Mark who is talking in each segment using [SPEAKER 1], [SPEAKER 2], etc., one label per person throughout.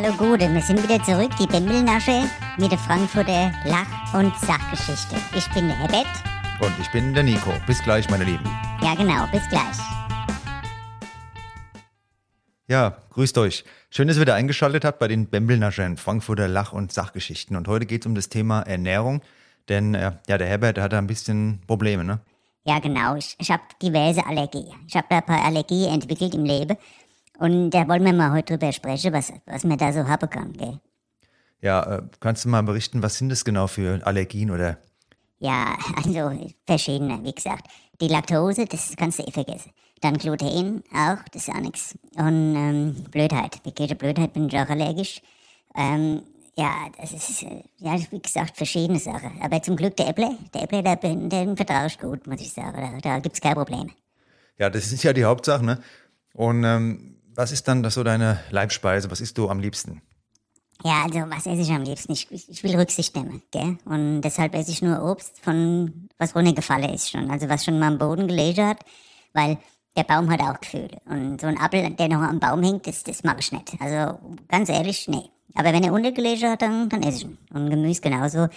[SPEAKER 1] hallo Gute, wir sind wieder zurück, die Bimmelnasche mit der Frankfurter Lach- und Sachgeschichte. Ich bin der Herbert.
[SPEAKER 2] Und ich bin der Nico. Bis gleich, meine Lieben.
[SPEAKER 1] Ja, genau, bis gleich.
[SPEAKER 2] Ja, grüßt euch. Schön, dass ihr wieder eingeschaltet habt bei den Bembelnaschern, Frankfurter Lach- und Sachgeschichten. Und heute geht es um das Thema Ernährung, denn äh, ja, der Herbert der hat da ein bisschen Probleme, ne?
[SPEAKER 1] Ja, genau. Ich, ich habe diverse Allergien. Ich habe da ein paar Allergien entwickelt im Leben. Und da wollen wir mal heute drüber sprechen, was, was man da so haben kann, gell?
[SPEAKER 2] Ja, äh, kannst du mal berichten, was sind das genau für Allergien oder?
[SPEAKER 1] Ja, also verschiedene, wie gesagt. Die Laktose, das kannst du eh vergessen. Dann Gluten auch, das ist auch nichts. Und ähm, Blödheit. Gegen Blödheit bin ich auch allergisch. Ähm, ja, das ist, äh, ja, wie gesagt, verschiedene Sachen. Aber zum Glück der Äpple, der Äpple, der, den, vertraue ich gut, muss ich sagen. Da, da gibt's keine Probleme.
[SPEAKER 2] Ja, das ist ja die Hauptsache, ne? Und ähm, was ist dann so deine Leibspeise? Was isst du am liebsten?
[SPEAKER 1] Ja, also was esse ich am liebsten? Ich, ich will Rücksicht nehmen, gell? Und deshalb esse ich nur Obst, von was runtergefallen ist schon. Also was schon mal am Boden gelegen hat, weil der Baum hat auch Gefühle. Und so ein Apfel, der noch am Baum hängt, das, das mag ich nicht. Also ganz ehrlich, nee. Aber wenn er untergelegen hat, dann, dann esse ich ihn. Und Gemüse genauso.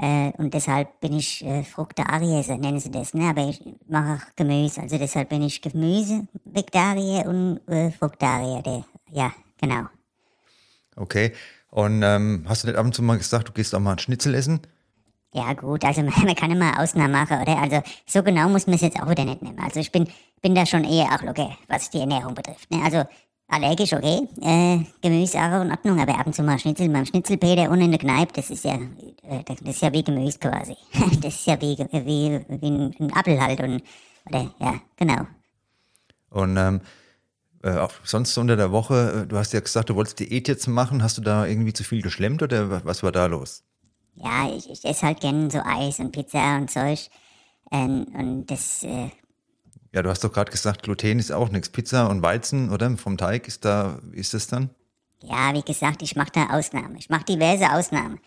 [SPEAKER 1] Äh, und deshalb bin ich äh, Fruktarier, so nennen sie das. Ne? Aber ich mache auch Gemüse. Also deshalb bin ich Gemüse, Vegetarier und äh, Fruktarier. Der, ja, genau.
[SPEAKER 2] Okay. Und ähm, hast du nicht ab und zu mal gesagt, du gehst auch mal ein Schnitzel essen?
[SPEAKER 1] Ja gut, also man kann immer Ausnahmen machen, oder? Also so genau muss man es jetzt auch wieder nicht nehmen. Also ich bin, bin da schon eher auch locker, was die Ernährung betrifft. Ne? Also allergisch okay, äh, Gemüse auch in Ordnung, aber ab und zu mal Schnitzel beim Schnitzelpeter und in der Kneipe, das ist ja, äh, das ist ja wie Gemüse quasi. Das ist ja wie, wie, wie ein, Apfel halt und, oder, ja, genau.
[SPEAKER 2] Und ähm, äh, auch sonst unter der Woche, äh, du hast ja gesagt, du wolltest Diät jetzt machen. Hast du da irgendwie zu viel geschlemmt oder wa- was war da los?
[SPEAKER 1] Ja, ich, ich esse halt gern so Eis und Pizza und Zeug. Ähm, und das, äh,
[SPEAKER 2] Ja, du hast doch gerade gesagt, Gluten ist auch nichts. Pizza und Weizen, oder? Vom Teig ist da, wie ist das dann?
[SPEAKER 1] Ja, wie gesagt, ich mache da Ausnahmen. Ich mache diverse Ausnahmen.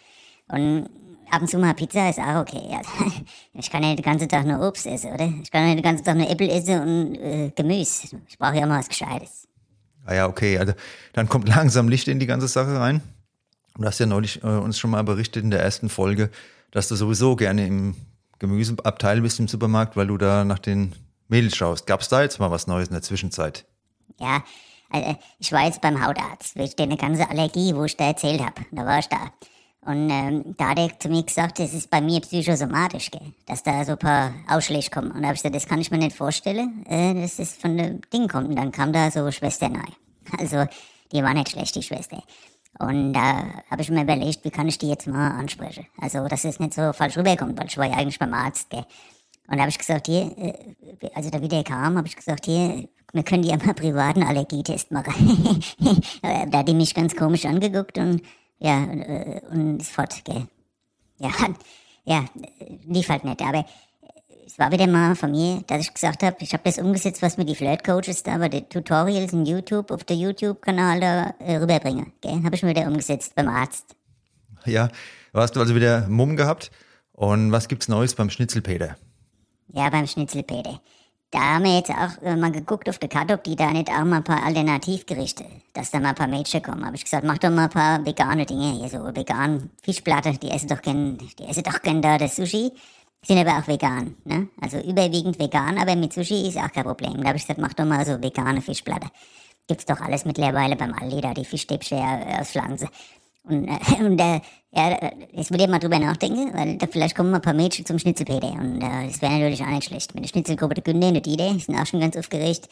[SPEAKER 1] Und ab und zu mal Pizza ist auch okay. Also, ich kann ja den ganzen Tag nur Obst essen, oder? Ich kann ja den ganzen Tag nur Äpfel essen und äh, Gemüse. Ich brauche ja mal was Gescheites.
[SPEAKER 2] Ah ja, okay. Also dann kommt langsam Licht in die ganze Sache rein. Du hast ja neulich äh, uns schon mal berichtet in der ersten Folge, dass du sowieso gerne im Gemüseabteil bist im Supermarkt, weil du da nach den Mädels schaust. Gab's da jetzt mal was Neues in der Zwischenzeit?
[SPEAKER 1] Ja, also ich war jetzt beim Hautarzt wegen der ganze Allergie, wo ich da erzählt habe. Da war ich da. Und ähm, da hat er zu mir gesagt, das ist bei mir psychosomatisch, gell? dass da so ein paar Ausschläge kommen. Und da habe ich gesagt, das kann ich mir nicht vorstellen, äh, dass das von dem Ding kommt. Und dann kam da so Schwester neu. Also die war nicht schlecht, die Schwester. Und da habe ich mir überlegt, wie kann ich die jetzt mal ansprechen? Also, dass es nicht so falsch rüberkommt, weil ich war ja eigentlich beim Arzt, gell? Und da habe ich gesagt, hier, äh, also da wieder kam, habe ich gesagt, hier, wir können ja mal privaten Allergietest machen. da hat die mich ganz komisch angeguckt und ja, äh, und ist fort, gell. Ja, ja, äh, lief halt nicht, aber es war wieder mal von mir, dass ich gesagt habe, ich habe das umgesetzt, was mir die Flirt-Coaches da bei den Tutorials in YouTube, auf der YouTube-Kanal da äh, rüberbringen, gell. Habe ich mir wieder umgesetzt beim Arzt.
[SPEAKER 2] Ja, du hast also wieder Mumm gehabt. Und was gibt's Neues beim Schnitzelpeter?
[SPEAKER 1] Ja, beim Schnitzelpeter. Da haben wir jetzt auch äh, mal geguckt auf der Karte, ob die da nicht auch mal ein paar Alternativgerichte, dass da mal ein paar Mädchen kommen. Habe ich gesagt, mach doch mal ein paar vegane Dinge hier, so vegan Fischplatte, die essen doch gern, die essen doch gern da das Sushi, sind aber auch vegan, ne? Also überwiegend vegan, aber mit Sushi ist auch kein Problem. Da habe ich gesagt, mach doch mal so vegane Fischplatte. Gibt's doch alles mittlerweile beim Aldi da, die Fischstäbchen aus Pflanze. Und, äh, und äh, ja, jetzt will ich mal drüber nachdenken, weil da vielleicht kommen ein paar Mädchen zum Schnitzelpeter. Und äh, das wäre natürlich auch nicht schlecht. Mit der Schnitzelgruppe der Günde und der Dide sind auch schon ganz aufgeregt,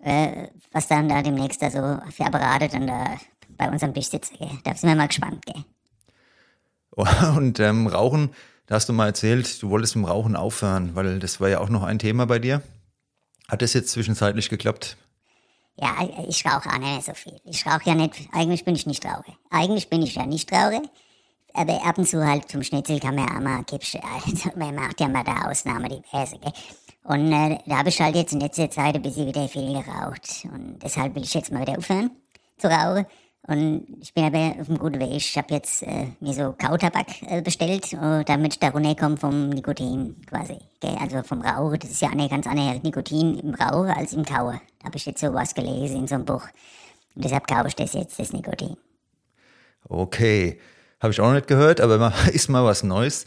[SPEAKER 1] äh, was dann da demnächst da so für Apparate dann da bei uns am Tisch sitzen. Gell. Da sind wir mal gespannt. Gell.
[SPEAKER 2] Und ähm, Rauchen, da hast du mal erzählt, du wolltest mit dem Rauchen aufhören, weil das war ja auch noch ein Thema bei dir. Hat das jetzt zwischenzeitlich geklappt?
[SPEAKER 1] Ja, ich rauche auch nicht so viel. Ich rauche ja nicht, eigentlich bin ich nicht Raucher. Eigentlich bin ich ja nicht Raucher. Aber ab und zu halt zum Schnitzel kann man ja auch mal Kippsche, also man macht ja mal da Ausnahme diverse, gell. Und äh, da habe ich halt jetzt in letzter Zeit ein bisschen wieder viel geraucht. Und deshalb will ich jetzt mal wieder aufhören zu rauchen. Und ich bin aber auf einem guten Weg. Ich habe jetzt äh, mir so Kautabak äh, bestellt, äh, damit ich da runterkomme vom Nikotin quasi. Gell? Also vom Rauchen. Das ist ja eine ganz andere Nikotin im Rauchen als im Kauen. Da habe ich jetzt sowas gelesen in so einem Buch. Und deshalb kaufe ich das jetzt, das Nikotin.
[SPEAKER 2] Okay, habe ich auch noch nicht gehört, aber ist mal was Neues.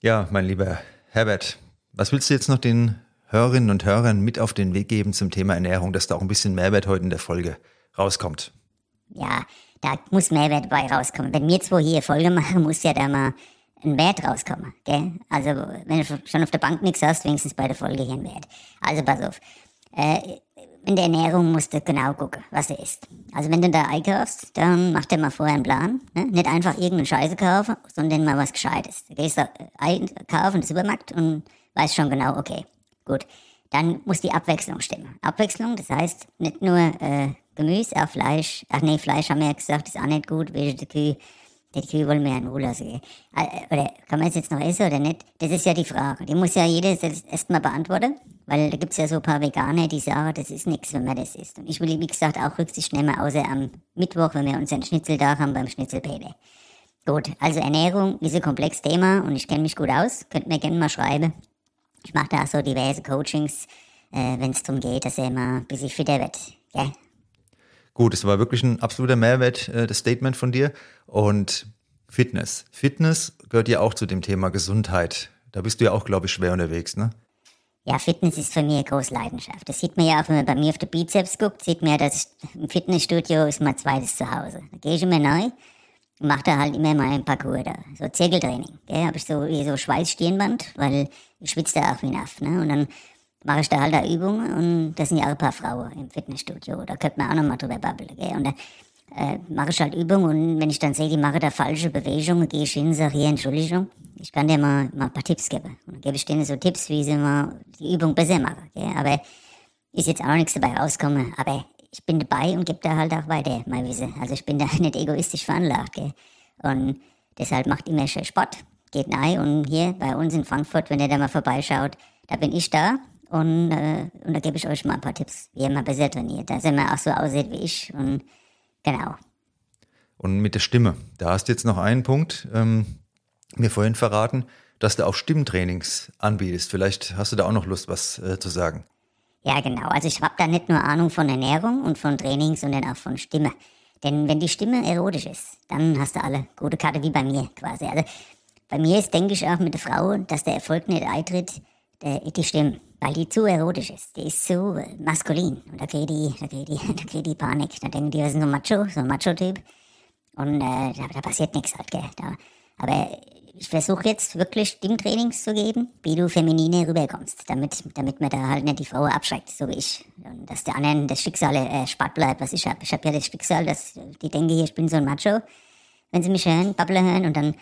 [SPEAKER 2] Ja, mein lieber Herbert, was willst du jetzt noch den Hörerinnen und Hörern mit auf den Weg geben zum Thema Ernährung, dass da auch ein bisschen Mehrwert heute in der Folge rauskommt?
[SPEAKER 1] Ja, da muss Mehrwert bei rauskommen. Wenn wir zwei hier Folge machen, muss ja da mal ein Wert rauskommen. Gell? Also, wenn du schon auf der Bank nichts hast, wenigstens bei der Folge hier ein Wert. Also, pass auf. Äh, in der Ernährung musst du genau gucken, was du isst. Also wenn du da einkaufst, dann mach dir mal vorher einen Plan. Ne? Nicht einfach irgendeine Scheiße kaufen, sondern mal was Gescheites. Du gehst da einkaufen in den Supermarkt und weißt schon genau, okay, gut. Dann muss die Abwechslung stimmen. Abwechslung, das heißt nicht nur äh, Gemüse, auch Fleisch. Ach nee, Fleisch haben wir ja gesagt, ist auch nicht gut, weil die Kühe die wollen wir ja in Ruhe lassen. Oder kann man es jetzt noch essen oder nicht? Das ist ja die Frage. Die muss ja jeder erstmal beantworten. Weil da gibt es ja so ein paar Veganer, die sagen, das ist nichts, wenn man das isst. Und ich will, wie gesagt, auch Rücksicht nehmen, außer am Mittwoch, wenn wir unseren Schnitzeltag haben beim Schnitzelpede. Gut, also Ernährung ist ein komplexes Thema und ich kenne mich gut aus. Könnt mir gerne mal schreiben. Ich mache da auch so diverse Coachings, äh, wenn es darum geht, dass er mal ein bisschen fitter wird. Ja,
[SPEAKER 2] Gut, es war wirklich ein absoluter Mehrwert, äh, das Statement von dir. Und Fitness. Fitness gehört ja auch zu dem Thema Gesundheit. Da bist du ja auch, glaube ich, schwer unterwegs, ne?
[SPEAKER 1] Ja, Fitness ist für mich eine große Leidenschaft. Das sieht man ja auch, wenn man bei mir auf den Bizeps guckt, sieht man ja, dass im Fitnessstudio ist mein zweites Zuhause. Da gehe ich immer neu mache da halt immer mal ein Parcours da. So Zirkeltraining. Da habe ich so so Schweißstirnband, weil ich schwitze da auch wie ein ne? Und dann mache ich da halt da Übungen und das sind ja auch ein paar Frauen im Fitnessstudio. Da könnte man auch noch mal drüber babbeln. Gell? Und da äh, mache ich halt Übungen und wenn ich dann sehe, die machen da falsche Bewegungen, gehe ich hin und sage, hier, Entschuldigung, ich kann dir mal, mal ein paar Tipps geben. Und dann gebe ich denen so Tipps, wie sie mal die Übung besser machen. Gell? Aber ist jetzt auch nichts dabei rausgekommen. Aber ich bin dabei und gebe da halt auch weiter mein Wissen. Also ich bin da nicht egoistisch veranlagt. Gell? Und deshalb macht immer schön Sport. Geht nahe und hier bei uns in Frankfurt, wenn ihr da mal vorbeischaut, da bin ich da und, äh, und da gebe ich euch mal ein paar Tipps, wie ihr mal besser trainiert, dass ihr mal auch so aussieht wie ich. Und genau.
[SPEAKER 2] Und mit der Stimme, da hast du jetzt noch einen Punkt ähm, mir vorhin verraten, dass du auch Stimmtrainings anbietest. Vielleicht hast du da auch noch Lust, was äh, zu sagen.
[SPEAKER 1] Ja, genau. Also ich habe da nicht nur Ahnung von Ernährung und von Training, sondern auch von Stimme. Denn wenn die Stimme erotisch ist, dann hast du alle gute Karte wie bei mir quasi. Also bei mir ist, denke ich, auch mit der Frau, dass der Erfolg nicht eintritt, der, die Stimme weil die zu erotisch ist. Die ist zu maskulin. Und da kriegt die, da kriegt die, da kriegt die Panik. Da denken die, wir sind so ein Macho, so ein Macho-Typ. Und äh, da, da, passiert nichts halt, gell. Da, aber ich versuche jetzt wirklich Stimmtrainings zu geben, wie du feminine rüberkommst, damit, damit man da halt nicht die Frau abschreckt, so wie ich. Und dass der anderen das Schicksal äh, spart bleibt, was ich habe. Ich habe ja das Schicksal, dass die denken, ich bin so ein Macho, wenn sie mich hören, Babble hören und dann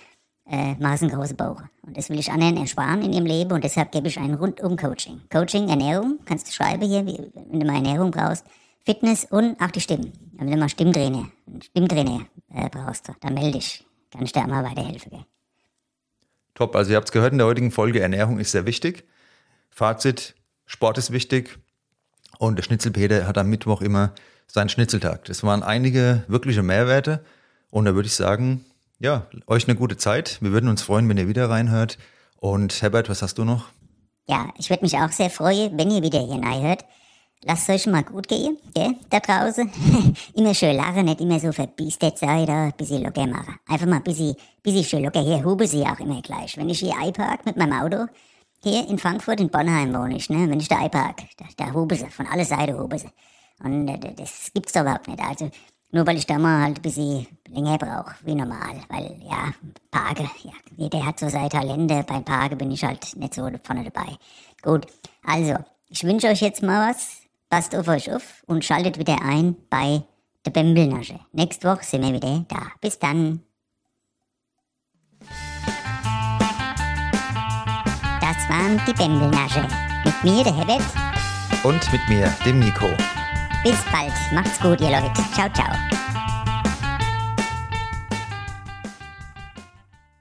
[SPEAKER 1] äh, maßengroße Bauch. Und das will ich anderen ersparen in ihrem Leben und deshalb gebe ich ein Rundum-Coaching. Coaching, Ernährung, kannst du schreiben hier, wie, wenn du mal Ernährung brauchst, Fitness und auch die Stimmen. Wenn du mal Stimmtrainer, Stimmtrainer äh, brauchst, dann melde dich. Kann ich dir mal weiterhelfen. Gell?
[SPEAKER 2] Top, also ihr habt es gehört in der heutigen Folge, Ernährung ist sehr wichtig. Fazit, Sport ist wichtig und der Schnitzelpeter hat am Mittwoch immer seinen Schnitzeltag. Das waren einige wirkliche Mehrwerte und da würde ich sagen, ja, euch eine gute Zeit. Wir würden uns freuen, wenn ihr wieder reinhört. Und Herbert, was hast du noch?
[SPEAKER 1] Ja, ich würde mich auch sehr freuen, wenn ihr wieder hier reinhört. Lasst euch mal gut gehen, gell, da draußen. immer schön lachen, nicht immer so verbiestet sein, da bisschen locker machen. Einfach mal bisschen, bisschen schön locker. Hier huben sie auch immer gleich. Wenn ich hier einpark mit meinem Auto, hier in Frankfurt, in Bonheim wohne ich, ne, wenn ich da einpark, da, da huben sie, von alle Seiten huben sie. Und äh, das gibt's doch überhaupt nicht. Also, nur weil ich da mal halt ein bisschen länger brauche, wie normal. Weil, ja, Parke, ja, jeder hat so seine Talente. Beim Parke bin ich halt nicht so vorne dabei. Gut, also, ich wünsche euch jetzt mal was. Passt auf euch auf und schaltet wieder ein bei der Bembelnasche. Nächste Woche sind wir wieder da. Bis dann. Das waren die Bembelnasche. Mit mir, der Herbert.
[SPEAKER 2] Und mit mir, dem Nico.
[SPEAKER 1] Bis bald. Macht's gut, ihr Leute. Ciao, ciao.